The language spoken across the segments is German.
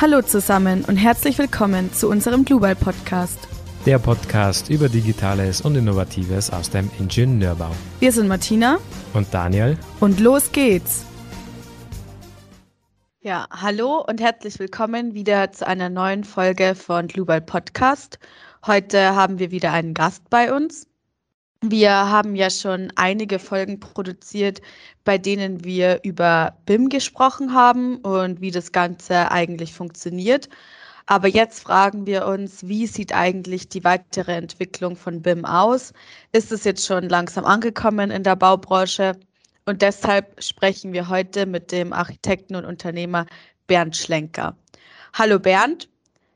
Hallo zusammen und herzlich willkommen zu unserem Global Podcast. Der Podcast über Digitales und Innovatives aus dem Ingenieurbau. Wir sind Martina und Daniel und los geht's. Ja, hallo und herzlich willkommen wieder zu einer neuen Folge von Global Podcast. Heute haben wir wieder einen Gast bei uns. Wir haben ja schon einige Folgen produziert, bei denen wir über BIM gesprochen haben und wie das Ganze eigentlich funktioniert. Aber jetzt fragen wir uns, wie sieht eigentlich die weitere Entwicklung von BIM aus? Ist es jetzt schon langsam angekommen in der Baubranche? Und deshalb sprechen wir heute mit dem Architekten und Unternehmer Bernd Schlenker. Hallo Bernd,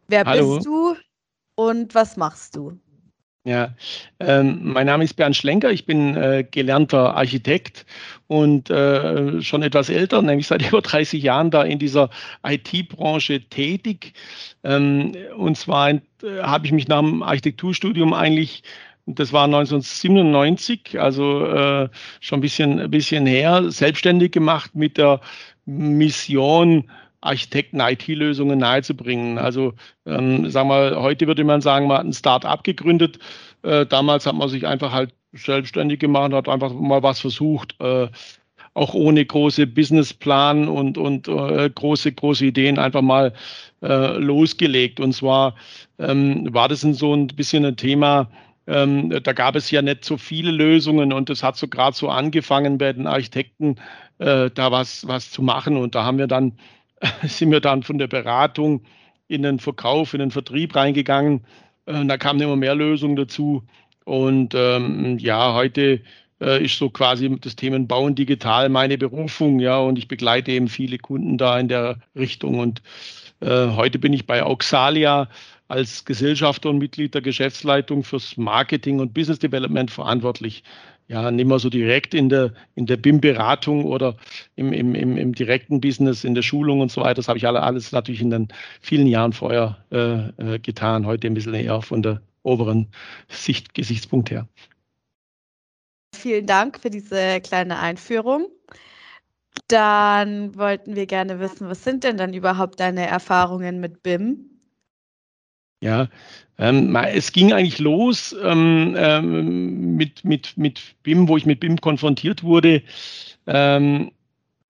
wer Hallo. bist du und was machst du? Ja, ähm, mein Name ist Bernd Schlenker, ich bin äh, gelernter Architekt und äh, schon etwas älter, nämlich seit über 30 Jahren da in dieser IT-Branche tätig. Ähm, und zwar äh, habe ich mich nach dem Architekturstudium eigentlich das war 1997, also äh, schon ein bisschen, ein bisschen her, selbstständig gemacht mit der Mission, Architekten IT-Lösungen nahezubringen. Also ähm, sagen wir, heute würde man sagen, man hat ein Start-up gegründet. Äh, damals hat man sich einfach halt selbstständig gemacht, hat einfach mal was versucht. Äh, auch ohne große Businessplan und, und äh, große, große Ideen einfach mal äh, losgelegt. Und zwar ähm, war das so ein bisschen ein Thema, ähm, da gab es ja nicht so viele Lösungen und es hat so gerade so angefangen bei den Architekten, äh, da was, was zu machen. Und da haben wir dann sind wir dann von der Beratung in den Verkauf, in den Vertrieb reingegangen. Äh, da kamen immer mehr Lösungen dazu. Und ähm, ja, heute äh, ist so quasi das Thema Bauen digital meine Berufung, ja, und ich begleite eben viele Kunden da in der Richtung. Und äh, heute bin ich bei Auxalia als Gesellschafter und Mitglied der Geschäftsleitung fürs Marketing und Business Development verantwortlich ja, nehmen wir so direkt in der, in der BIM-Beratung oder im, im, im, im, direkten Business, in der Schulung und so weiter. Das habe ich alle, alles natürlich in den vielen Jahren vorher äh, äh, getan. Heute ein bisschen eher von der oberen Sicht, Gesichtspunkt her. Vielen Dank für diese kleine Einführung. Dann wollten wir gerne wissen, was sind denn dann überhaupt deine Erfahrungen mit BIM? Ja, ähm, es ging eigentlich los ähm, ähm, mit, mit, mit BIM, wo ich mit BIM konfrontiert wurde, ähm,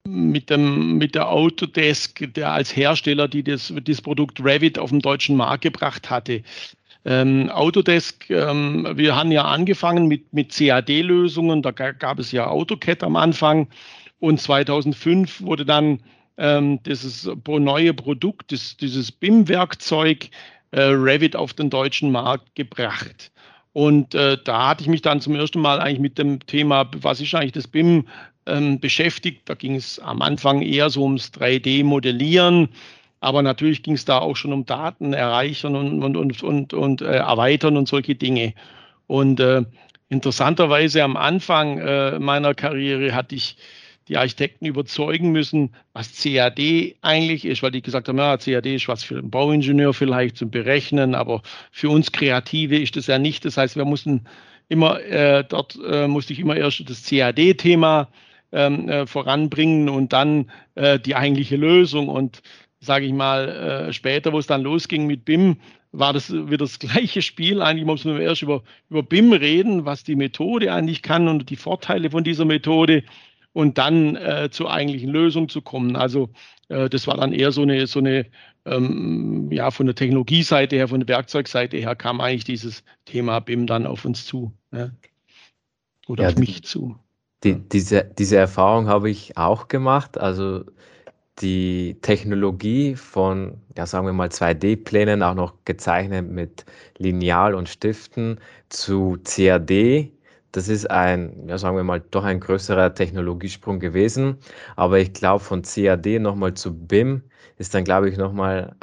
mit, dem, mit der Autodesk, der als Hersteller, die das, das Produkt Revit auf den deutschen Markt gebracht hatte. Ähm, Autodesk, ähm, wir haben ja angefangen mit, mit CAD-Lösungen, da gab es ja AutoCAD am Anfang und 2005 wurde dann ähm, dieses neue Produkt, das, dieses BIM-Werkzeug äh, Revit auf den deutschen Markt gebracht. Und äh, da hatte ich mich dann zum ersten Mal eigentlich mit dem Thema, was ist eigentlich das BIM, ähm, beschäftigt. Da ging es am Anfang eher so ums 3D-Modellieren, aber natürlich ging es da auch schon um Daten erreichern und, und, und, und, und äh, erweitern und solche Dinge. Und äh, interessanterweise am Anfang äh, meiner Karriere hatte ich die Architekten überzeugen müssen, was CAD eigentlich ist, weil die gesagt haben, ja, CAD ist was für einen Bauingenieur vielleicht zum Berechnen, aber für uns Kreative ist das ja nicht. Das heißt, wir mussten immer, äh, dort äh, musste ich immer erst das CAD-Thema ähm, äh, voranbringen und dann äh, die eigentliche Lösung. Und sage ich mal, äh, später, wo es dann losging mit BIM, war das wieder das gleiche Spiel. Eigentlich muss man erst über, über BIM reden, was die Methode eigentlich kann und die Vorteile von dieser Methode und dann äh, zur eigentlichen Lösung zu kommen. Also äh, das war dann eher so eine, so eine ähm, ja, von der Technologieseite her, von der Werkzeugseite her kam eigentlich dieses Thema BIM dann auf uns zu. Ja. Oder ja, auf mich zu. Die, diese, diese Erfahrung habe ich auch gemacht. Also die Technologie von, ja, sagen wir mal, 2D-Plänen, auch noch gezeichnet mit Lineal und Stiften zu CAD das ist ein, ja, sagen wir mal, doch ein größerer Technologiesprung gewesen. Aber ich glaube, von CAD nochmal zu BIM ist dann, glaube ich, nochmal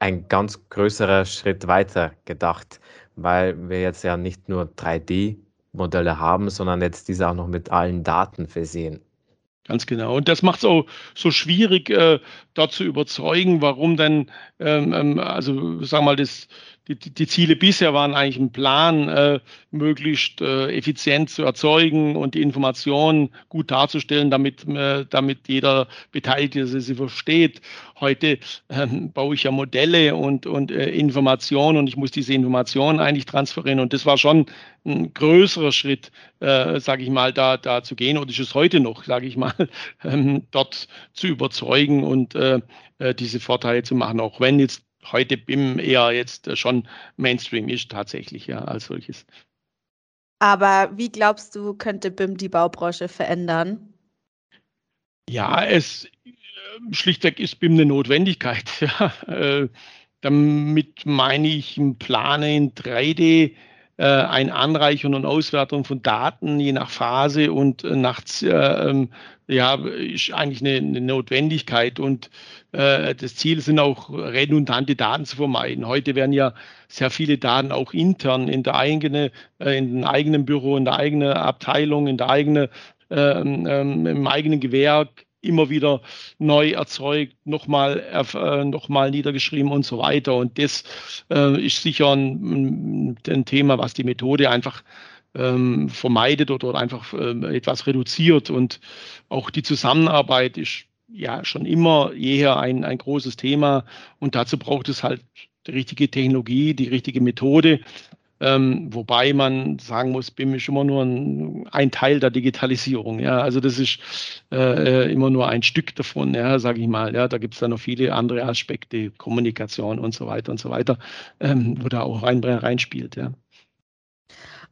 ein ganz größerer Schritt weiter gedacht, weil wir jetzt ja nicht nur 3D-Modelle haben, sondern jetzt diese auch noch mit allen Daten versehen. Ganz genau. Und das macht es auch so schwierig, äh, dort zu überzeugen, warum denn, ähm, ähm, also sagen wir mal, das, die, die, Ziele bisher waren eigentlich ein Plan, äh, möglichst äh, effizient zu erzeugen und die Informationen gut darzustellen, damit, äh, damit jeder Beteiligte sie, sie versteht. Heute ähm, baue ich ja Modelle und, und äh, Informationen und ich muss diese Informationen eigentlich transferieren. Und das war schon ein größerer Schritt, äh, sage ich mal, da, da zu gehen. Und ist es heute noch, sage ich mal, ähm, dort zu überzeugen und äh, äh diese Vorteile zu machen, auch wenn jetzt heute BIM eher jetzt schon Mainstream ist tatsächlich, ja, als solches. Aber wie glaubst du, könnte BIM die Baubranche verändern? Ja, es äh, schlichtweg ist BIM eine Notwendigkeit. Ja. Äh, damit meine ich ein Plane in 3D, äh, ein Anreichern und Auswertung von Daten je nach Phase und äh, nach äh, ähm, ja, ist eigentlich eine, eine Notwendigkeit und äh, das Ziel sind auch redundante Daten zu vermeiden. Heute werden ja sehr viele Daten auch intern in der eigenen, äh, in dem eigenen Büro, in der eigenen Abteilung, in der eigenen, ähm, ähm, im eigenen Gewerk immer wieder neu erzeugt, nochmal äh, noch niedergeschrieben und so weiter. Und das äh, ist sicher ein, ein, Thema, was die Methode einfach ähm, vermeidet oder einfach äh, etwas reduziert. Und auch die Zusammenarbeit ist ja schon immer jeher ein, ein großes Thema. Und dazu braucht es halt die richtige Technologie, die richtige Methode. Ähm, wobei man sagen muss, BIM ist immer nur ein, ein Teil der Digitalisierung. Ja, also das ist äh, immer nur ein Stück davon, ja, sage ich mal. Ja, da gibt es dann noch viele andere Aspekte, Kommunikation und so weiter und so weiter, ähm, wo da auch rein, reinspielt. Ja.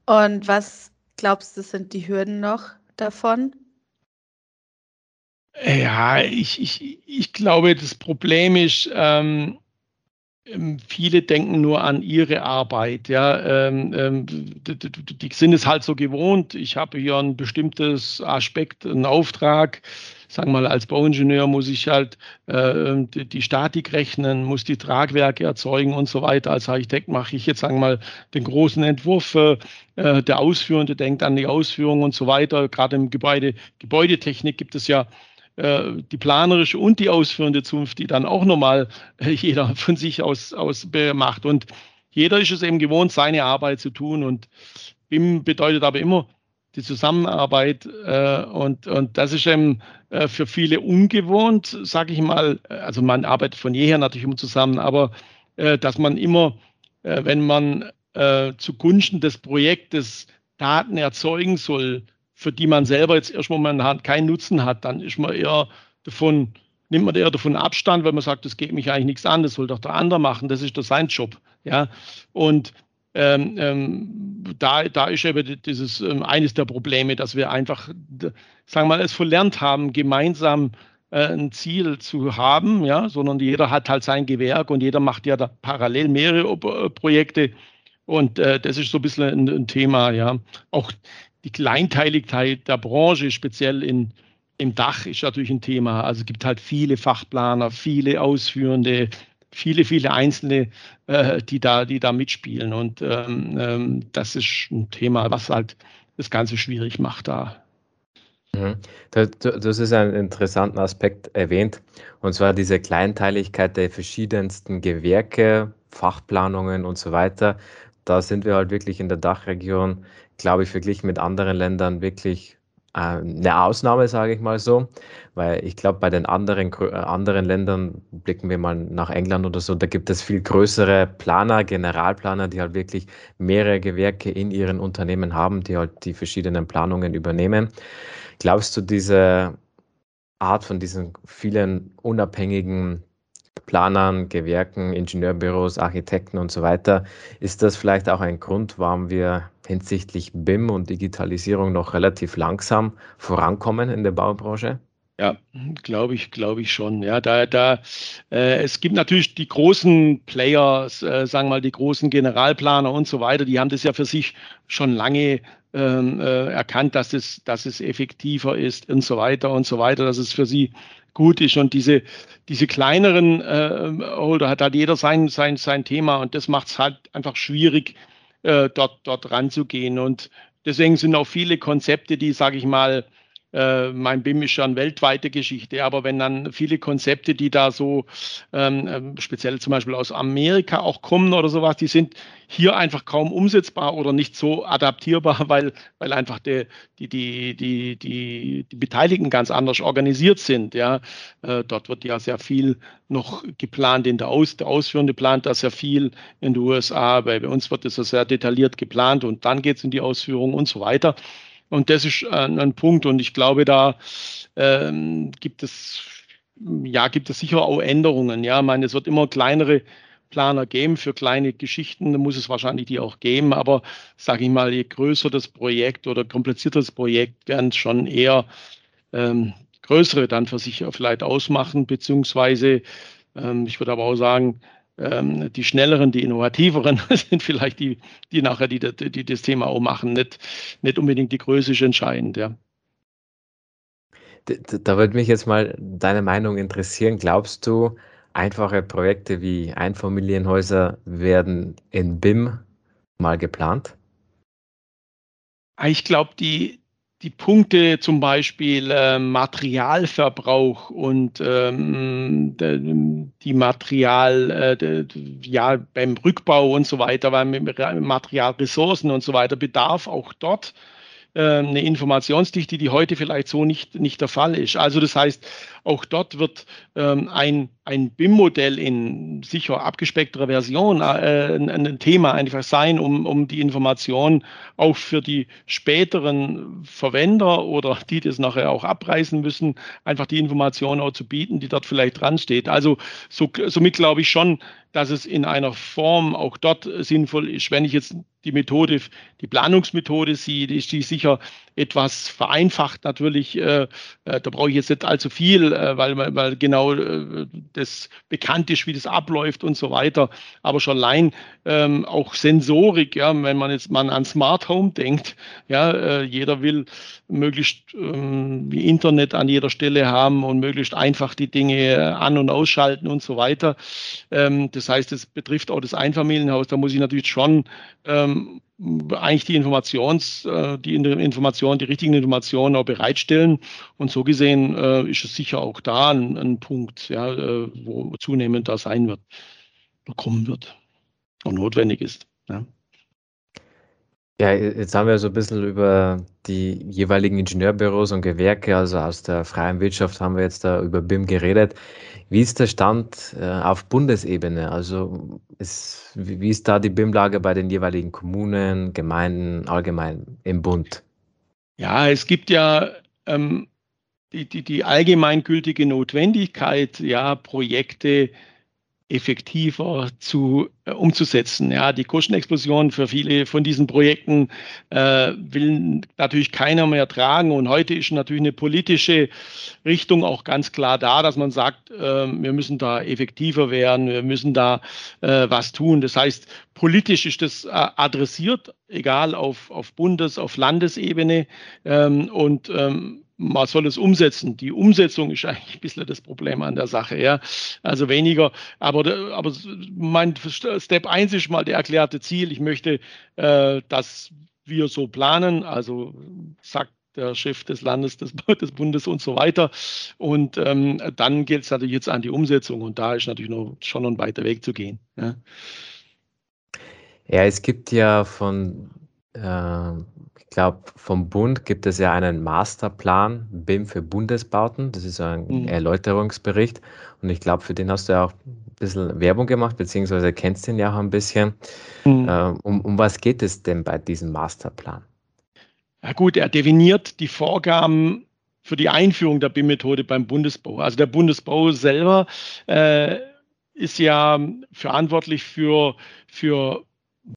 Und was glaubst du, sind die Hürden noch davon? Ja, ich, ich, ich glaube, das Problem ist, ähm, ähm, viele denken nur an ihre Arbeit. Ja, ähm, ähm, die, sind es halt so gewohnt. Ich habe hier ein bestimmtes Aspekt, einen Auftrag. Sagen wir mal, als Bauingenieur muss ich halt äh, die, Statik rechnen, muss die Tragwerke erzeugen und so weiter. Als Architekt mache ich jetzt, sagen wir mal, den großen Entwurf. Äh, der Ausführende denkt an die Ausführung und so weiter. Gerade im Gebäude, Gebäudetechnik gibt es ja äh, die planerische und die ausführende Zunft, die dann auch nochmal äh, jeder von sich aus, aus macht. Und jeder ist es eben gewohnt, seine Arbeit zu tun. Und BIM bedeutet aber immer die Zusammenarbeit. Äh, und, und das ist eben äh, für viele ungewohnt, sage ich mal. Also man arbeitet von jeher natürlich immer zusammen, aber äh, dass man immer, äh, wenn man zugunsten des Projektes Daten erzeugen soll, für die man selber jetzt erstmal momentan keinen Nutzen hat, dann ist man eher davon, nimmt man eher davon Abstand, weil man sagt, das geht mich eigentlich nichts an, das soll doch der andere machen, das ist doch sein Job. Ja? Und ähm, ähm, da, da ist eben dieses ähm, eines der Probleme, dass wir einfach, sagen wir mal, es verlernt haben, gemeinsam äh, ein Ziel zu haben, ja, sondern jeder hat halt sein Gewerk und jeder macht ja da parallel mehrere äh, Projekte. Und äh, das ist so ein bisschen ein, ein Thema, ja. Auch die Kleinteiligkeit der Branche, speziell in, im Dach, ist natürlich ein Thema. Also es gibt halt viele Fachplaner, viele Ausführende, viele, viele Einzelne, äh, die, da, die da mitspielen. Und ähm, ähm, das ist ein Thema, was halt das Ganze schwierig macht da. Mhm. Du hast einen interessanten Aspekt erwähnt, und zwar diese Kleinteiligkeit der verschiedensten Gewerke, Fachplanungen und so weiter. Da sind wir halt wirklich in der Dachregion glaube ich, verglichen mit anderen Ländern wirklich äh, eine Ausnahme, sage ich mal so, weil ich glaube, bei den anderen, äh, anderen Ländern, blicken wir mal nach England oder so, da gibt es viel größere Planer, Generalplaner, die halt wirklich mehrere Gewerke in ihren Unternehmen haben, die halt die verschiedenen Planungen übernehmen. Glaubst du, diese Art von diesen vielen unabhängigen Planern, Gewerken, Ingenieurbüros, Architekten und so weiter. Ist das vielleicht auch ein Grund, warum wir hinsichtlich BIM und Digitalisierung noch relativ langsam vorankommen in der Baubranche? Ja, glaube ich, glaube ich schon. Ja, da, da, äh, es gibt natürlich die großen Player, äh, sagen wir mal die großen Generalplaner und so weiter, die haben das ja für sich schon lange ähm, äh, erkannt, dass es, dass es effektiver ist und so weiter und so weiter, dass es für sie gut ist. Und diese, diese kleineren äh, Holder hat halt jeder sein, sein, sein Thema und das macht es halt einfach schwierig, äh, dort, dort ranzugehen. Und deswegen sind auch viele Konzepte, die, sage ich mal, äh, mein BIM ist ja eine weltweite Geschichte, aber wenn dann viele Konzepte, die da so ähm, ähm, speziell zum Beispiel aus Amerika auch kommen oder sowas, die sind hier einfach kaum umsetzbar oder nicht so adaptierbar, weil, weil einfach die, die, die, die, die, die Beteiligten ganz anders organisiert sind. Ja. Äh, dort wird ja sehr viel noch geplant in der Aus, der Ausführende plant da sehr viel in den USA, bei, uns wird das sehr detailliert geplant und dann geht es in die Ausführung und so weiter. Und das ist ein, ein Punkt. Und ich glaube, da ähm, gibt es ja gibt es sicher auch Änderungen. Ja, ich meine, es wird immer kleinere Planer geben für kleine Geschichten, da muss es wahrscheinlich die auch geben. Aber sage ich mal, je größer das Projekt oder komplizierter das Projekt, werden es schon eher ähm, größere dann für sich vielleicht ausmachen, beziehungsweise ähm, ich würde aber auch sagen, ähm, die schnelleren, die innovativeren sind vielleicht die, die nachher die, die, die das Thema auch machen. Nicht, nicht unbedingt die Größe ist entscheidend, ja. Da, da würde mich jetzt mal deine Meinung interessieren. Glaubst du, einfache Projekte wie Einfamilienhäuser werden in BIM mal geplant? Ich glaube, die, die Punkte zum Beispiel äh, Materialverbrauch und ähm, die Material, äh, ja, beim Rückbau und so weiter, weil Materialressourcen und so weiter, Bedarf auch dort ähm, eine Informationsdichte, die heute vielleicht so nicht, nicht der Fall ist. Also das heißt, auch dort wird ähm, ein, ein BIM-Modell in sicher abgespeckterer Version äh, ein, ein, Thema einfach sein, um, um die Information auch für die späteren Verwender oder die das nachher auch abreißen müssen, einfach die Information auch zu bieten, die dort vielleicht dran steht. Also so, somit glaube ich schon, dass es in einer Form auch dort sinnvoll ist. Wenn ich jetzt die Methode, die Planungsmethode sehe, ist die sicher etwas vereinfacht natürlich. Äh, äh, da brauche ich jetzt nicht allzu viel, äh, weil, weil genau äh, das bekannt ist, wie das abläuft und so weiter. Aber schon allein ähm, auch Sensorik, ja, wenn man jetzt mal an Smart Home denkt, ja, äh, jeder will möglichst ähm, Internet an jeder Stelle haben und möglichst einfach die Dinge an- und ausschalten und so weiter. Ähm, das heißt, es betrifft auch das Einfamilienhaus. Da muss ich natürlich schon ähm, eigentlich die Informations, äh, die Information, die richtigen Informationen auch bereitstellen. Und so gesehen äh, ist es sicher auch da ein, ein Punkt, ja, äh, wo zunehmend da sein wird, kommen wird und notwendig ist. Ja. Ja, jetzt haben wir so ein bisschen über die jeweiligen Ingenieurbüros und Gewerke, also aus der freien Wirtschaft haben wir jetzt da über BIM geredet. Wie ist der Stand äh, auf Bundesebene? Also ist, wie ist da die BIM-Lage bei den jeweiligen Kommunen, Gemeinden, allgemein im Bund? Ja, es gibt ja ähm, die, die, die allgemeingültige Notwendigkeit, ja, Projekte effektiver zu, äh, umzusetzen. Ja, die Kostenexplosion für viele von diesen Projekten äh, will natürlich keiner mehr tragen. Und heute ist natürlich eine politische Richtung auch ganz klar da, dass man sagt, äh, wir müssen da effektiver werden, wir müssen da äh, was tun. Das heißt, politisch ist das äh, adressiert, egal auf, auf Bundes-, auf Landesebene. Ähm, und ähm, man soll es umsetzen. Die Umsetzung ist eigentlich ein bisschen das Problem an der Sache. Ja. Also weniger, aber, aber mein Step 1 ist mal der erklärte Ziel. Ich möchte, äh, dass wir so planen, also sagt der Chef des Landes, des, des Bundes und so weiter. Und ähm, dann geht es natürlich jetzt an die Umsetzung und da ist natürlich noch schon ein weiter Weg zu gehen. Ja, ja es gibt ja von äh, glaube, vom Bund gibt es ja einen Masterplan BIM für Bundesbauten. Das ist ein mhm. Erläuterungsbericht. Und ich glaube, für den hast du ja auch ein bisschen Werbung gemacht, beziehungsweise kennst den ja auch ein bisschen. Mhm. Ähm, um, um was geht es denn bei diesem Masterplan? Ja gut, er definiert die Vorgaben für die Einführung der BIM-Methode beim Bundesbau. Also der Bundesbau selber äh, ist ja verantwortlich für, für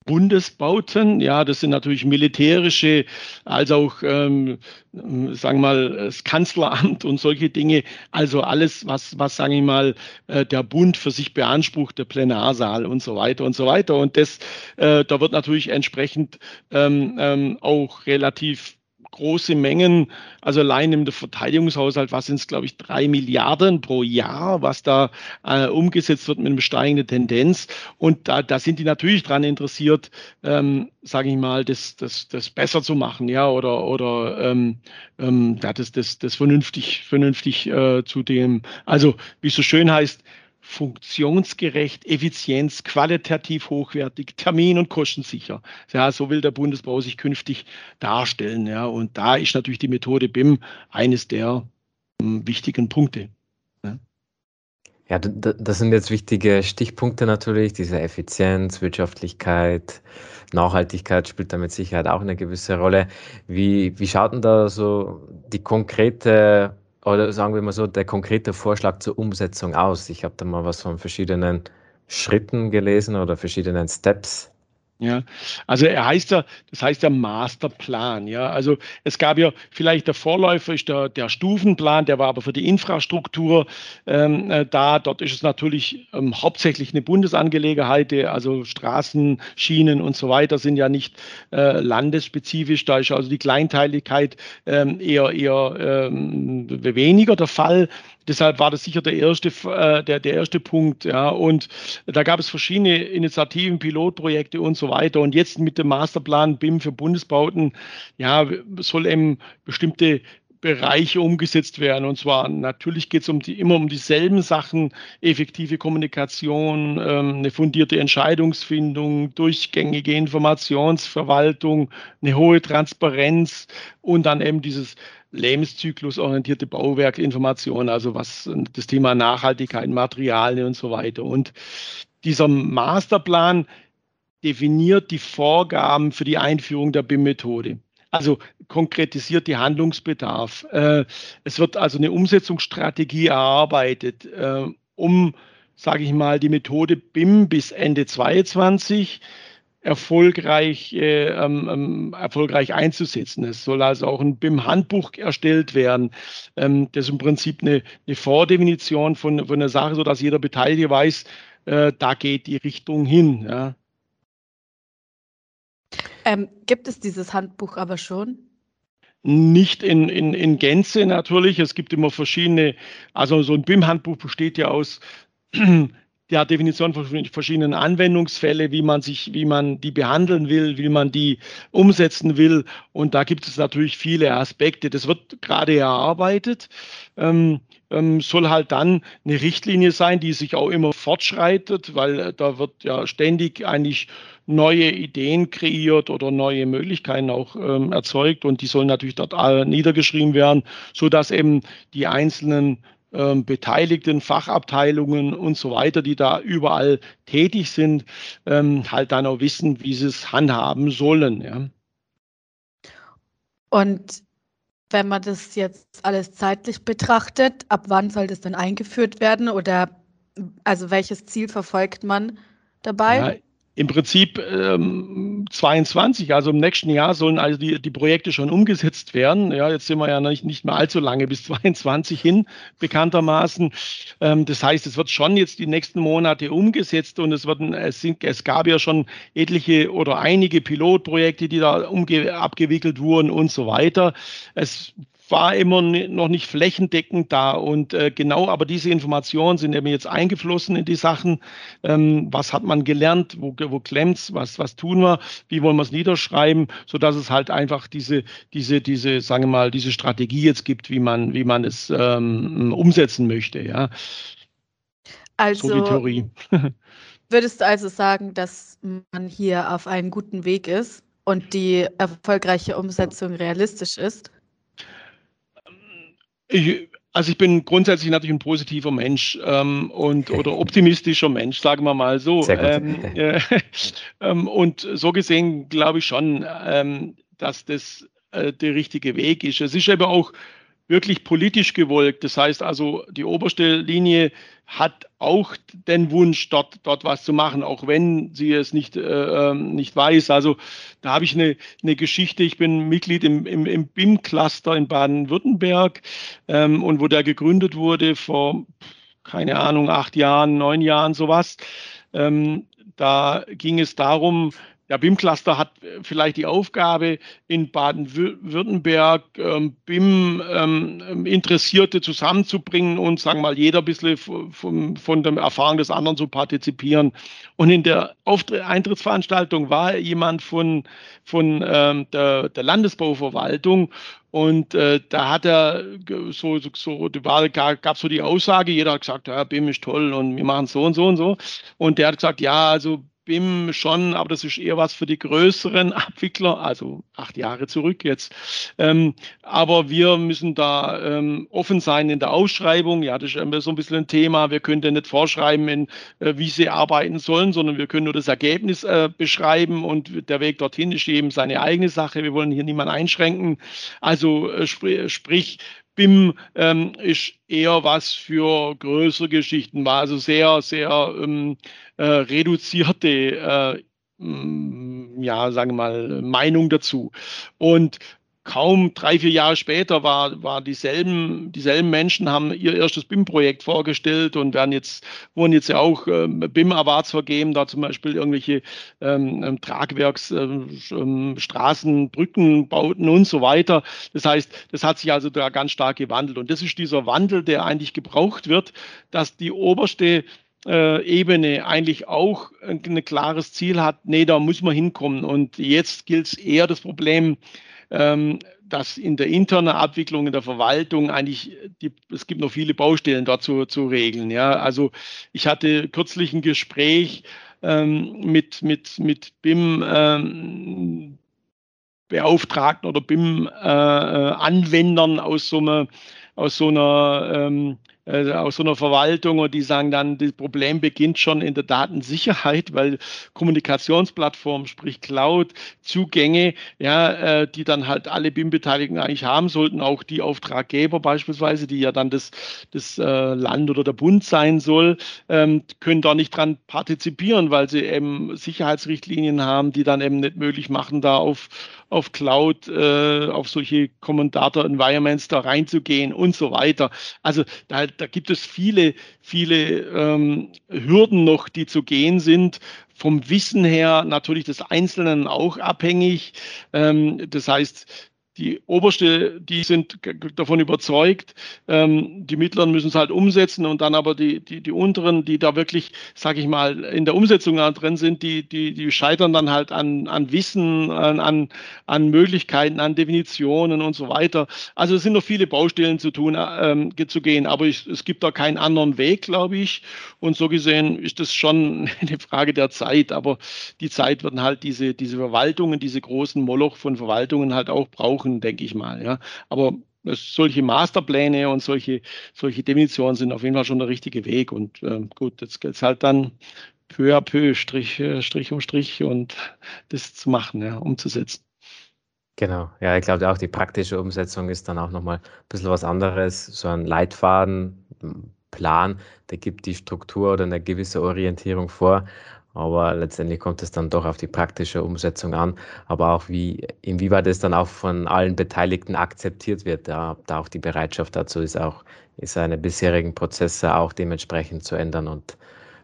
Bundesbauten, ja, das sind natürlich militärische, als auch, ähm, sagen wir mal, das Kanzleramt und solche Dinge. Also alles, was, was sagen wir mal, äh, der Bund für sich beansprucht, der Plenarsaal und so weiter und so weiter. Und das, äh, da wird natürlich entsprechend ähm, ähm, auch relativ große Mengen, also allein im Verteidigungshaushalt, was sind es, glaube ich, drei Milliarden pro Jahr, was da äh, umgesetzt wird mit einer steigenden Tendenz. Und da, da sind die natürlich daran interessiert, ähm, sage ich mal, das, das, das besser zu machen, ja, oder, oder ähm, ähm, ja, das, das, das vernünftig, vernünftig äh, zu dem, also wie es so schön heißt, funktionsgerecht, Effizienz, qualitativ hochwertig, termin- und kostensicher. Ja, so will der Bundesbau sich künftig darstellen. Ja, und da ist natürlich die Methode BIM eines der m, wichtigen Punkte. Ja, das sind jetzt wichtige Stichpunkte natürlich, diese Effizienz, Wirtschaftlichkeit, Nachhaltigkeit spielt da mit Sicherheit auch eine gewisse Rolle. Wie, wie schaut denn da so die konkrete oder sagen wir mal so, der konkrete Vorschlag zur Umsetzung aus? Ich habe da mal was von verschiedenen Schritten gelesen oder verschiedenen Steps. Ja, also er heißt ja, das heißt ja Masterplan. Ja, also es gab ja vielleicht der Vorläufer ist der, der Stufenplan, der war aber für die Infrastruktur ähm, äh, da. Dort ist es natürlich ähm, hauptsächlich eine Bundesangelegenheit. Also Straßen, Schienen und so weiter sind ja nicht äh, landesspezifisch. Da ist also die Kleinteiligkeit ähm, eher eher ähm, weniger der Fall. Deshalb war das sicher der erste, äh, der, der erste Punkt. Ja. Und da gab es verschiedene Initiativen, Pilotprojekte und so weiter. Und jetzt mit dem Masterplan BIM für Bundesbauten, ja, soll eben bestimmte Bereiche umgesetzt werden. Und zwar natürlich geht es um die, immer um dieselben Sachen, effektive Kommunikation, ähm, eine fundierte Entscheidungsfindung, durchgängige Informationsverwaltung, eine hohe Transparenz und dann eben dieses lebenszyklusorientierte Bauwerkinformation, also was das Thema Nachhaltigkeit, Materialien und so weiter. Und dieser Masterplan definiert die Vorgaben für die Einführung der BIM-Methode. Also konkretisiert die Handlungsbedarf. Äh, es wird also eine Umsetzungsstrategie erarbeitet, äh, um, sage ich mal, die Methode BIM bis Ende 2022 erfolgreich, äh, ähm, ähm, erfolgreich einzusetzen. Es soll also auch ein BIM-Handbuch erstellt werden. Ähm, das ist im Prinzip eine, Vordefinition von, von der Sache, sodass jeder Beteiligte weiß, da geht die Richtung hin. Ähm, gibt es dieses Handbuch aber schon? Nicht in, in, in Gänze natürlich. Es gibt immer verschiedene, also so ein BIM-Handbuch besteht ja aus der Definition von verschiedenen Anwendungsfälle, wie man sich, wie man die behandeln will, wie man die umsetzen will. Und da gibt es natürlich viele Aspekte. Das wird gerade erarbeitet. Ähm, ähm, soll halt dann eine Richtlinie sein, die sich auch immer fortschreitet, weil äh, da wird ja ständig eigentlich neue Ideen kreiert oder neue Möglichkeiten auch ähm, erzeugt und die sollen natürlich dort niedergeschrieben werden, so dass eben die einzelnen ähm, beteiligten Fachabteilungen und so weiter, die da überall tätig sind, ähm, halt dann auch wissen, wie sie es handhaben sollen. Ja. Und wenn man das jetzt alles zeitlich betrachtet, ab wann soll das dann eingeführt werden oder also welches Ziel verfolgt man dabei? Ja, im Prinzip ähm, 22, also im nächsten Jahr sollen also die, die Projekte schon umgesetzt werden. Ja, jetzt sind wir ja nicht, nicht mehr allzu lange bis 22 hin, bekanntermaßen. Ähm, das heißt, es wird schon jetzt die nächsten Monate umgesetzt und es, werden, es, sind, es gab ja schon etliche oder einige Pilotprojekte, die da umge abgewickelt wurden und so weiter. Es war immer noch nicht flächendeckend da. Und äh, genau, aber diese Informationen sind eben jetzt eingeflossen in die Sachen. Ähm, was hat man gelernt? Wo, wo klemmt's? Was, was tun wir? Wie wollen wir es niederschreiben? So dass es halt einfach diese, diese, diese, sagen wir mal, diese Strategie jetzt gibt, wie man, wie man es ähm, umsetzen möchte. Ja. Also, würdest du also sagen, dass man hier auf einem guten Weg ist und die erfolgreiche Umsetzung realistisch ist? Ich, also ich bin grundsätzlich natürlich ein positiver Mensch ähm, und oder optimistischer Mensch, sagen wir mal so. Ähm, äh, ähm, und so gesehen glaube ich schon, ähm, dass das äh, der richtige Weg ist. Es ist aber auch wirklich politisch gewollt. Das heißt also, die oberste Linie hat auch den Wunsch, dort, dort was zu machen, auch wenn sie es nicht, äh, ähm, nicht weiß. Also da habe ich eine, eine Geschichte. Ich bin Mitglied im, im, im BIM-Cluster in Baden-Württemberg ähm, und wo der gegründet wurde vor, keine Ahnung, acht Jahren, neun Jahren, sowas. Ähm, da ging es darum, der BIM-Cluster hat vielleicht die Aufgabe, in Baden-Württemberg ähm, BIM-Interessierte ähm, zusammenzubringen und, sagen wir mal, jeder ein bisschen von, von der Erfahrung des anderen zu partizipieren. Und in der Eintrittsveranstaltung war jemand von, von ähm, der, der Landesbauverwaltung und äh, da hat er so, so, so gab so die Aussage, jeder hat gesagt, ja, BIM ist toll und wir machen so und so und so. Und der hat gesagt, ja, also BIM schon, aber das ist eher was für die größeren Abwickler, also acht Jahre zurück jetzt. Ähm, aber wir müssen da ähm, offen sein in der Ausschreibung. Ja, das ist immer so ein bisschen ein Thema. Wir können nicht vorschreiben, in, äh, wie sie arbeiten sollen, sondern wir können nur das Ergebnis äh, beschreiben und der Weg dorthin ist eben seine eigene Sache. Wir wollen hier niemanden einschränken. Also äh, sprich BIM ähm, ist eher was für größere Geschichten, war also sehr, sehr ähm, äh, reduzierte, äh, ja, sagen wir mal, Meinung dazu. Und kaum drei, vier Jahre später war, war dieselben, dieselben Menschen haben ihr erstes BIM-Projekt vorgestellt und werden jetzt, wurden jetzt ja auch ähm, BIM-Awards vergeben, da zum Beispiel irgendwelche ähm, ähm Tragwerks, ähm, Straßen, Brücken bauten und so weiter. Das heißt, das hat sich also da ganz stark gewandelt. Und das ist dieser Wandel, der eigentlich gebraucht wird, dass die oberste äh, Ebene eigentlich auch ein, ein klares Ziel hat, nee, da muss man hinkommen. Und jetzt gilt es eher das Problem, ähm, dass in der internen Abwicklung in der Verwaltung eigentlich, die, es gibt noch viele Baustellen dazu zu regeln. Ja, also ich hatte kürzlich ein Gespräch ähm, mit, mit, mit BIM ähm, Beauftragten oder BIM-Anwendern äh, aus so einer, aus so einer ähm, äh, aus so einer Verwaltung und die sagen dann, das Problem beginnt schon in der Datensicherheit, weil Kommunikationsplattformen, sprich Cloud, Zugänge, ja, äh, die dann halt alle BIM-Beteiligten eigentlich haben sollten, auch die Auftraggeber beispielsweise, die ja dann das, das äh, Land oder der Bund sein soll, ähm, können da nicht dran partizipieren, weil sie eben Sicherheitsrichtlinien haben, die dann eben nicht möglich machen, da auf, auf Cloud, äh, auf solche Kommentator-Environments da reinzugehen und so weiter. Also da, da gibt es viele, viele ähm, Hürden noch, die zu gehen sind. Vom Wissen her natürlich des Einzelnen auch abhängig. Ähm, das heißt, die oberste, die sind davon überzeugt, ähm, die mittleren müssen es halt umsetzen und dann aber die, die, die unteren, die da wirklich, sage ich mal, in der Umsetzung drin sind, die, die, die scheitern dann halt an, an Wissen, an, an Möglichkeiten, an Definitionen und so weiter. Also es sind noch viele Baustellen zu tun, ähm, zu gehen, aber ich, es gibt da keinen anderen Weg, glaube ich. Und so gesehen ist das schon eine Frage der Zeit, aber die Zeit werden halt diese, diese Verwaltungen, diese großen Moloch von Verwaltungen halt auch brauchen suchen, denke ich mal. Ja. Aber solche Masterpläne und solche, solche Definitionen sind auf jeden Fall schon der richtige Weg. Und äh, gut, jetzt geht es halt dann peu à peu, Strich, äh, Strich um Strich und das zu machen, ja, umzusetzen. Genau, ja, ich glaube auch die praktische Umsetzung ist dann auch nochmal ein bisschen was anderes. So ein Leitfaden, Plan, der gibt die Struktur oder eine gewisse Orientierung vor. Aber letztendlich kommt es dann doch auf die praktische Umsetzung an, aber auch wie, inwieweit es dann auch von allen Beteiligten akzeptiert wird. Ja, da auch die Bereitschaft dazu ist auch, ist seine bisherigen Prozesse auch dementsprechend zu ändern und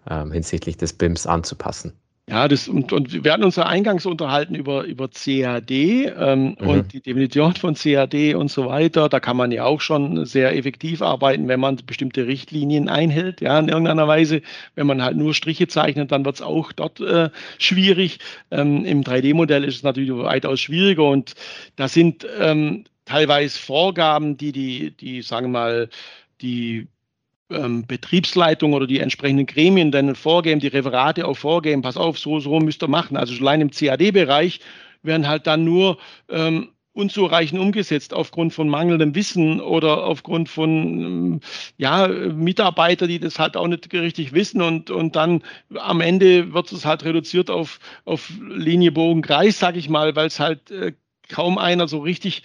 ähm, hinsichtlich des BIMs anzupassen. Ja, das, und, und wir hatten uns ja eingangs unterhalten über, über CAD ähm, mhm. und die Definition von CAD und so weiter. Da kann man ja auch schon sehr effektiv arbeiten, wenn man bestimmte Richtlinien einhält, ja, in irgendeiner Weise. Wenn man halt nur Striche zeichnet, dann wird es auch dort äh, schwierig. Ähm, Im 3D-Modell ist es natürlich weitaus schwieriger und da sind ähm, teilweise Vorgaben, die die, die, sagen wir mal, die ähm, Betriebsleitung oder die entsprechenden Gremien dann vorgeben, die Referate auch vorgeben, pass auf, so, so müsst ihr machen. Also allein im CAD-Bereich werden halt dann nur ähm, unzureichend umgesetzt aufgrund von mangelndem Wissen oder aufgrund von ähm, ja, Mitarbeiter, die das halt auch nicht richtig wissen und, und dann am Ende wird es halt reduziert auf, auf Linie, Bogen, Kreis, sag ich mal, weil es halt äh, kaum einer so richtig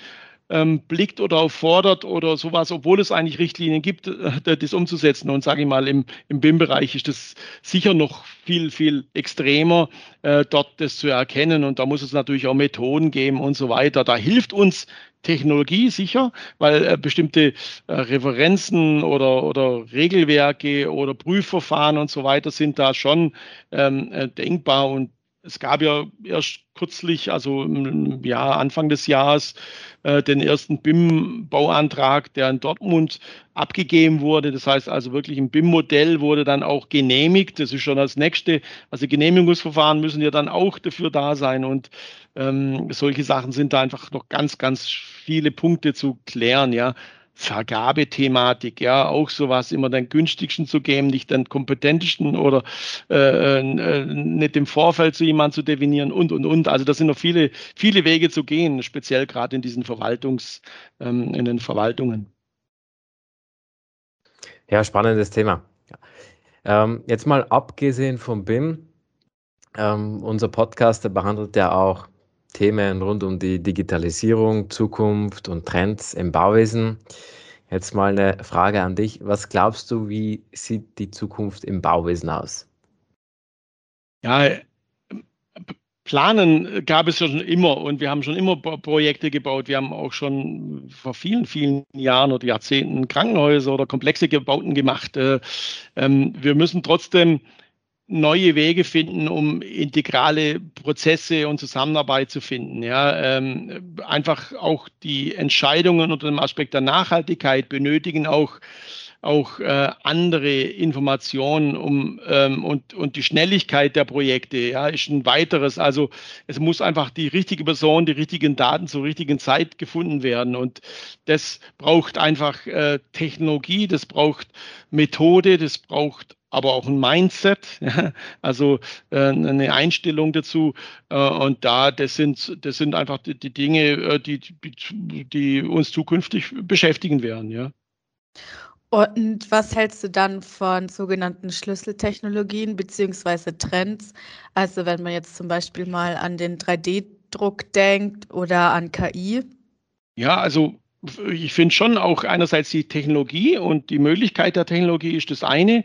ähm, blickt oder fordert oder sowas, obwohl es eigentlich Richtlinien gibt, äh, das umzusetzen. Und sage ich mal, im, im BIM-Bereich ist das sicher noch viel, viel extremer, äh, dort das zu erkennen. Und da muss es natürlich auch Methoden geben und so weiter. Da hilft uns Technologie sicher, weil äh, bestimmte äh, Referenzen oder, oder Regelwerke oder Prüfverfahren und so weiter sind da schon ähm, äh, denkbar und es gab ja erst kürzlich, also im Jahr, Anfang des Jahres, äh, den ersten BIM-Bauantrag, der in Dortmund abgegeben wurde. Das heißt also wirklich ein BIM-Modell wurde dann auch genehmigt. Das ist schon das nächste. Also Genehmigungsverfahren müssen ja dann auch dafür da sein. Und ähm, solche Sachen sind da einfach noch ganz, ganz viele Punkte zu klären. Ja, Vergabethematik, ja, auch sowas immer den günstigsten zu geben, nicht den kompetentesten oder äh, äh, nicht im Vorfeld zu jemandem zu definieren und und und. Also das sind noch viele, viele Wege zu gehen, speziell gerade in diesen Verwaltungs, ähm, in den Verwaltungen. Ja, spannendes Thema. Ähm, jetzt mal abgesehen vom BIM, ähm, unser Podcast behandelt ja auch Themen rund um die Digitalisierung, Zukunft und Trends im Bauwesen. Jetzt mal eine Frage an dich. Was glaubst du, wie sieht die Zukunft im Bauwesen aus? Ja, Planen gab es schon immer und wir haben schon immer Projekte gebaut. Wir haben auch schon vor vielen, vielen Jahren oder Jahrzehnten Krankenhäuser oder komplexe Gebauten gemacht. Äh, ähm, wir müssen trotzdem neue Wege finden, um integrale Prozesse und Zusammenarbeit zu finden. Ja, ähm, einfach auch die Entscheidungen unter dem Aspekt der Nachhaltigkeit benötigen auch auch äh, andere Informationen um, ähm, und, und die Schnelligkeit der Projekte ja, ist ein weiteres. Also es muss einfach die richtige Person, die richtigen Daten zur richtigen Zeit gefunden werden. Und das braucht einfach äh, Technologie, das braucht Methode, das braucht aber auch ein Mindset, ja, also äh, eine Einstellung dazu. Äh, und da, das sind, das sind einfach die, die Dinge, äh, die, die uns zukünftig beschäftigen werden, ja. Und was hältst du dann von sogenannten Schlüsseltechnologien beziehungsweise Trends? Also wenn man jetzt zum Beispiel mal an den 3D-Druck denkt oder an KI? Ja, also ich finde schon auch einerseits die Technologie und die Möglichkeit der Technologie ist das eine,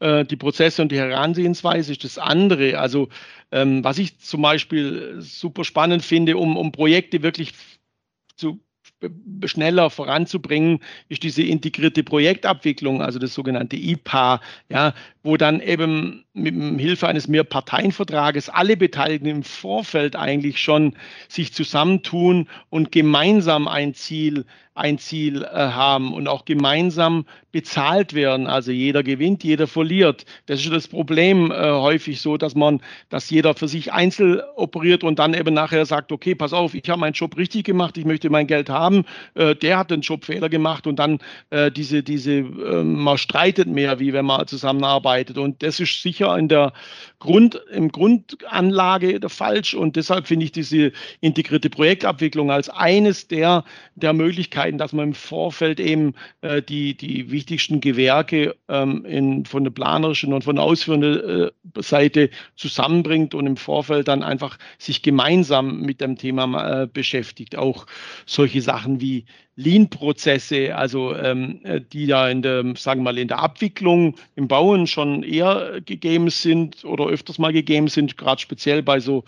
äh, die Prozesse und die Herangehensweise ist das andere. Also ähm, was ich zum Beispiel super spannend finde, um, um Projekte wirklich zu schneller voranzubringen, ist diese integrierte Projektabwicklung, also das sogenannte IPA, ja, wo dann eben mit Hilfe eines Mehrparteienvertrages alle Beteiligten im Vorfeld eigentlich schon sich zusammentun und gemeinsam ein Ziel ein Ziel äh, haben und auch gemeinsam bezahlt werden. Also jeder gewinnt, jeder verliert. Das ist das Problem äh, häufig so, dass man, dass jeder für sich einzeln operiert und dann eben nachher sagt, okay, pass auf, ich habe meinen Job richtig gemacht, ich möchte mein Geld haben, äh, der hat den Jobfehler gemacht und dann äh, diese, diese, äh, man streitet mehr, wie wenn man zusammenarbeitet. Und das ist sicher in der Grund, im Grundanlage falsch und deshalb finde ich diese integrierte Projektabwicklung als eines der, der Möglichkeiten, Möglichkeiten, dass man im Vorfeld eben äh, die, die wichtigsten Gewerke ähm, in, von der planerischen und von der ausführenden äh, Seite zusammenbringt und im Vorfeld dann einfach sich gemeinsam mit dem Thema äh, beschäftigt. Auch solche Sachen wie Lean-Prozesse, also ähm, die da in der, sagen wir mal, in der Abwicklung im Bauen schon eher gegeben sind oder öfters mal gegeben sind, gerade speziell bei so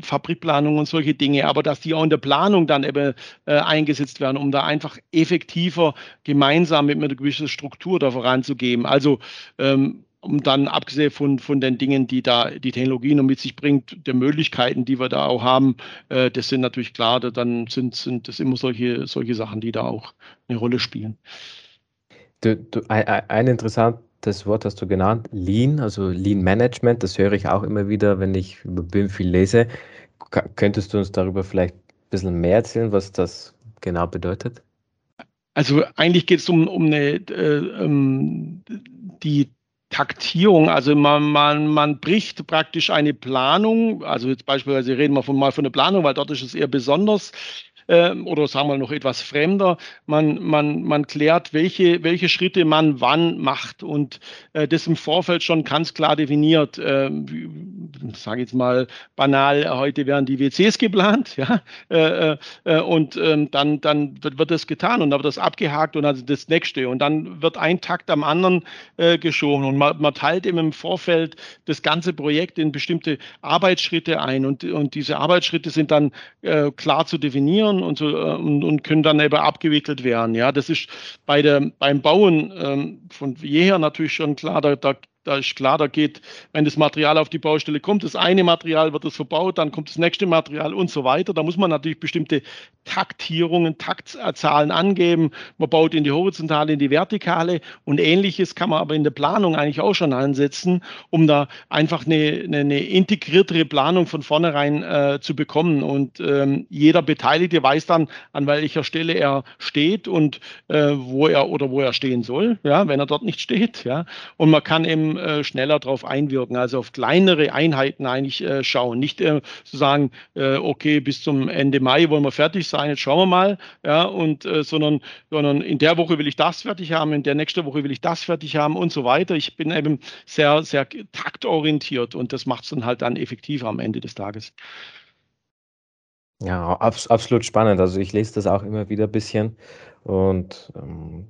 Fabrikplanung und solche Dinge, aber dass die auch in der Planung dann eben äh, eingesetzt werden, um da einfach effektiver gemeinsam mit einer gewissen Struktur da voranzugeben. Also ähm, um dann abgesehen von, von den Dingen, die da die Technologie noch mit sich bringt, der Möglichkeiten, die wir da auch haben, äh, das sind natürlich klar, dann sind, sind das immer solche, solche Sachen, die da auch eine Rolle spielen. Du, du, ein, ein interessantes Wort hast du genannt, Lean, also Lean Management, das höre ich auch immer wieder, wenn ich über BIM viel lese. K könntest du uns darüber vielleicht ein bisschen mehr erzählen, was das genau bedeutet? Also eigentlich geht es um, um eine, äh, um die Taktierung, also man, man, man bricht praktisch eine Planung, also jetzt beispielsweise reden wir von, mal von der Planung, weil dort ist es eher besonders, äh, oder sagen wir noch etwas fremder. Man, man, man klärt, welche, welche Schritte man wann macht und äh, das im Vorfeld schon ganz klar definiert. Äh, sage jetzt mal banal, heute werden die WCs geplant, ja, äh, äh, und ähm, dann, dann wird, wird das getan und dann wird das abgehakt und dann das nächste und dann wird ein Takt am anderen äh, geschoben und man, man teilt eben im Vorfeld das ganze Projekt in bestimmte Arbeitsschritte ein und, und diese Arbeitsschritte sind dann äh, klar zu definieren und, so, äh, und, und, können dann eben abgewickelt werden. Ja, das ist bei der, beim Bauen ähm, von jeher natürlich schon klar, da, da da ist klar, da geht, wenn das Material auf die Baustelle kommt, das eine Material wird es verbaut, dann kommt das nächste Material und so weiter. Da muss man natürlich bestimmte Taktierungen, Taktzahlen angeben. Man baut in die horizontale, in die vertikale und ähnliches kann man aber in der Planung eigentlich auch schon ansetzen, um da einfach eine, eine, eine integriertere Planung von vornherein äh, zu bekommen. Und ähm, jeder Beteiligte weiß dann, an welcher Stelle er steht und äh, wo er oder wo er stehen soll, ja, wenn er dort nicht steht. Ja. Und man kann eben äh, schneller darauf einwirken, also auf kleinere Einheiten eigentlich äh, schauen. Nicht äh, zu sagen, äh, okay, bis zum Ende Mai wollen wir fertig sein, jetzt schauen wir mal, ja, und äh, sondern, sondern in der Woche will ich das fertig haben, in der nächsten Woche will ich das fertig haben und so weiter. Ich bin eben sehr, sehr taktorientiert und das macht es dann halt dann effektiver am Ende des Tages. Ja, absolut spannend. Also ich lese das auch immer wieder ein bisschen und ähm,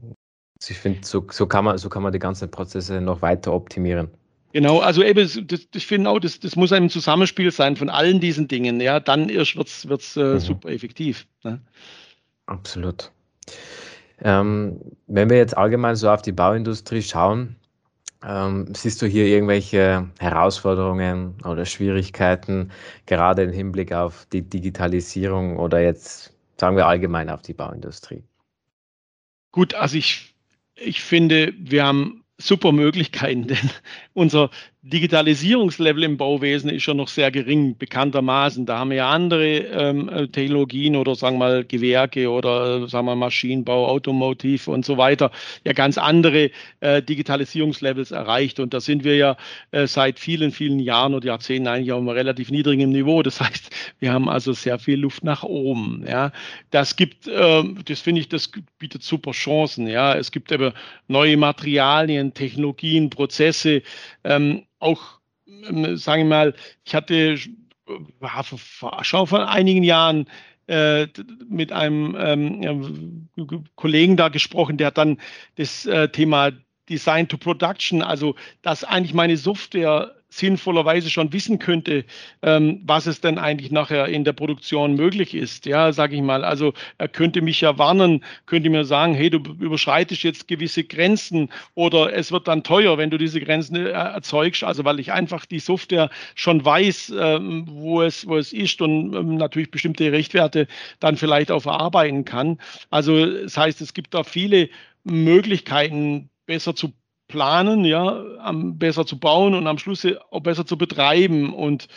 ich finde, so, so, kann man, so kann man die ganzen Prozesse noch weiter optimieren. Genau, also eben, das, ich finde auch, das, das muss ein Zusammenspiel sein von allen diesen Dingen. Ja, dann erst wird es äh, mhm. super effektiv. Ne? Absolut. Ähm, wenn wir jetzt allgemein so auf die Bauindustrie schauen, ähm, siehst du hier irgendwelche Herausforderungen oder Schwierigkeiten, gerade im Hinblick auf die Digitalisierung oder jetzt sagen wir allgemein auf die Bauindustrie? Gut, also ich ich finde, wir haben super Möglichkeiten, denn unser Digitalisierungslevel im Bauwesen ist schon noch sehr gering, bekanntermaßen. Da haben wir ja andere ähm, äh, Technologien oder sagen wir mal Gewerke oder sagen wir Maschinenbau, Automotiv und so weiter, ja ganz andere äh, Digitalisierungslevels erreicht. Und da sind wir ja äh, seit vielen, vielen Jahren oder Jahrzehnten eigentlich auf einem relativ niedrigen Niveau. Das heißt, wir haben also sehr viel Luft nach oben. Ja, das gibt, äh, das finde ich, das bietet super Chancen. Ja, es gibt eben neue Materialien, Technologien, Prozesse. Ähm, auch, ähm, sagen wir mal, ich hatte vor, schon vor einigen Jahren äh, mit einem ähm, Kollegen da gesprochen, der hat dann das äh, Thema Design to Production, also dass eigentlich meine Software sinnvollerweise schon wissen könnte, ähm, was es denn eigentlich nachher in der Produktion möglich ist. Ja, sage ich mal. Also er könnte mich ja warnen, könnte mir sagen, hey, du überschreitest jetzt gewisse Grenzen oder es wird dann teuer, wenn du diese Grenzen äh, erzeugst. Also weil ich einfach die Software schon weiß, ähm, wo es wo es ist und ähm, natürlich bestimmte Richtwerte dann vielleicht auch verarbeiten kann. Also das heißt, es gibt da viele Möglichkeiten, besser zu planen, ja, besser zu bauen und am Schluss auch besser zu betreiben. Und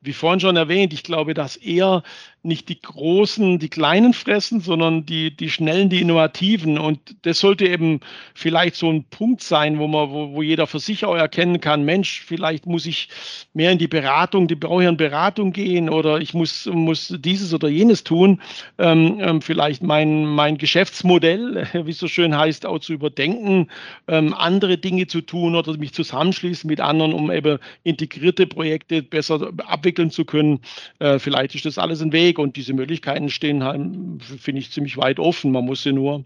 wie vorhin schon erwähnt, ich glaube, dass eher nicht die Großen, die Kleinen fressen, sondern die, die Schnellen, die Innovativen. Und das sollte eben vielleicht so ein Punkt sein, wo man, wo, wo jeder für sich auch erkennen kann, Mensch, vielleicht muss ich mehr in die Beratung, die brauche ich Beratung gehen oder ich muss, muss dieses oder jenes tun. Ähm, ähm, vielleicht mein, mein Geschäftsmodell, wie es so schön heißt, auch zu überdenken, ähm, andere Dinge zu tun oder mich zusammenschließen mit anderen, um eben integrierte Projekte besser abwickeln zu können. Äh, vielleicht ist das alles ein Weg Weg und diese Möglichkeiten stehen halt, finde ich, ziemlich weit offen. Man muss sie nur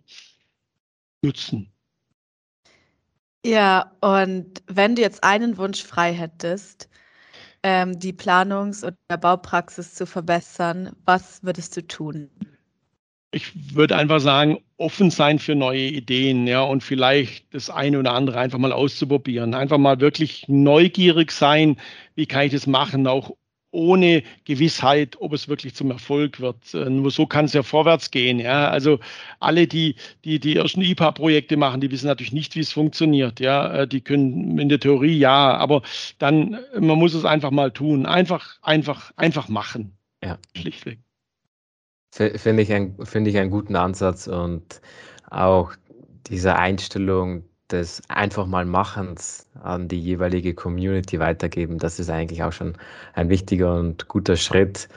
nutzen. Ja, und wenn du jetzt einen Wunsch frei hättest, ähm, die Planungs- oder Baupraxis zu verbessern, was würdest du tun? Ich würde einfach sagen, offen sein für neue Ideen, ja, und vielleicht das eine oder andere einfach mal auszuprobieren. Einfach mal wirklich neugierig sein, wie kann ich das machen, auch ohne Gewissheit, ob es wirklich zum Erfolg wird. Äh, nur so kann es ja vorwärts gehen. Ja? Also alle, die, die die ersten IPA-Projekte machen, die wissen natürlich nicht, wie es funktioniert. Ja? Äh, die können in der Theorie ja, aber dann, man muss es einfach mal tun. Einfach, einfach, einfach machen. Ja. Schlichtweg. Finde ich, ein, find ich einen guten Ansatz und auch diese Einstellung, des einfach mal Machens an die jeweilige Community weitergeben, das ist eigentlich auch schon ein wichtiger und guter Schritt.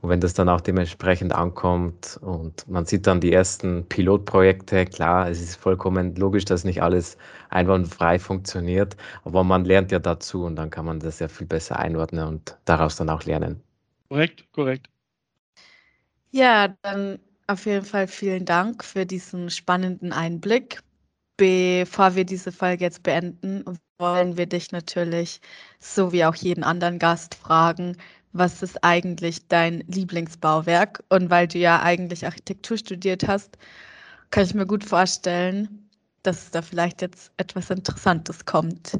Und wenn das dann auch dementsprechend ankommt und man sieht dann die ersten Pilotprojekte, klar, es ist vollkommen logisch, dass nicht alles einwandfrei funktioniert, aber man lernt ja dazu und dann kann man das ja viel besser einordnen und daraus dann auch lernen. Korrekt, korrekt. Ja, dann auf jeden Fall vielen Dank für diesen spannenden Einblick. Bevor wir diese Folge jetzt beenden, wollen wir dich natürlich, so wie auch jeden anderen Gast, fragen, was ist eigentlich dein Lieblingsbauwerk? Und weil du ja eigentlich Architektur studiert hast, kann ich mir gut vorstellen, dass da vielleicht jetzt etwas Interessantes kommt.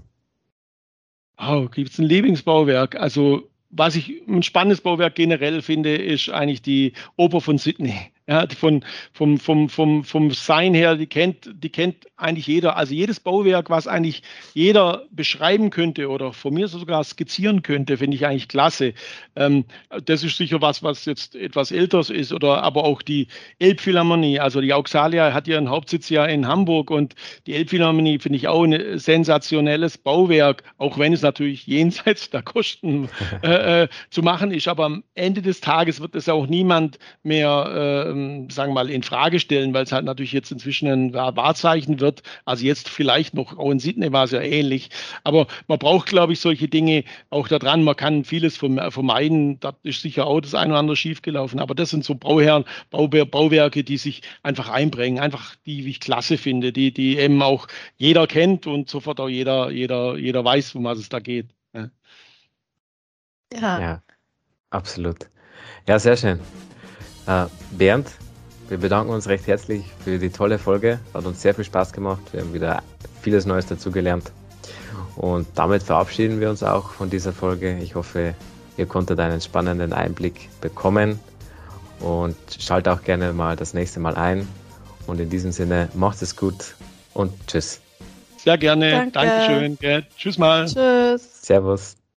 Oh, gibt es ein Lieblingsbauwerk? Also was ich ein spannendes Bauwerk generell finde, ist eigentlich die Oper von Sydney. Ja, von, vom, vom, vom, vom Sein her, die kennt, die kennt eigentlich jeder. Also jedes Bauwerk, was eigentlich jeder beschreiben könnte oder von mir sogar skizzieren könnte, finde ich eigentlich klasse. Ähm, das ist sicher was, was jetzt etwas älteres ist. Oder aber auch die Elbphilharmonie. Also die Auxalia hat ihren Hauptsitz ja in Hamburg und die Elbphilharmonie finde ich auch ein sensationelles Bauwerk, auch wenn es natürlich jenseits der Kosten äh, äh, zu machen ist. Aber am Ende des Tages wird es auch niemand mehr äh, ähm, sagen wir mal, in Frage stellen, weil es halt natürlich jetzt inzwischen ein Wahrzeichen wird. Also jetzt vielleicht noch, auch in Sydney war es ja ähnlich. Aber man braucht, glaube ich, solche Dinge auch daran. Man kann vieles vermeiden. Da ist sicher auch das eine oder andere schiefgelaufen. Aber das sind so Bauherren, Bauwerke, die sich einfach einbringen, einfach die ich klasse finde, die, die eben auch jeder kennt und sofort auch jeder, jeder, jeder weiß, um was es da geht. Ja. ja. ja, absolut. Ja, sehr schön. Äh, Bernd, wir bedanken uns recht herzlich für die tolle Folge. Hat uns sehr viel Spaß gemacht. Wir haben wieder vieles Neues dazugelernt. Und damit verabschieden wir uns auch von dieser Folge. Ich hoffe, ihr konntet einen spannenden Einblick bekommen und schaltet auch gerne mal das nächste Mal ein. Und in diesem Sinne, macht es gut und tschüss. Sehr gerne. Danke. Dankeschön. Ja, tschüss mal. Tschüss. Servus.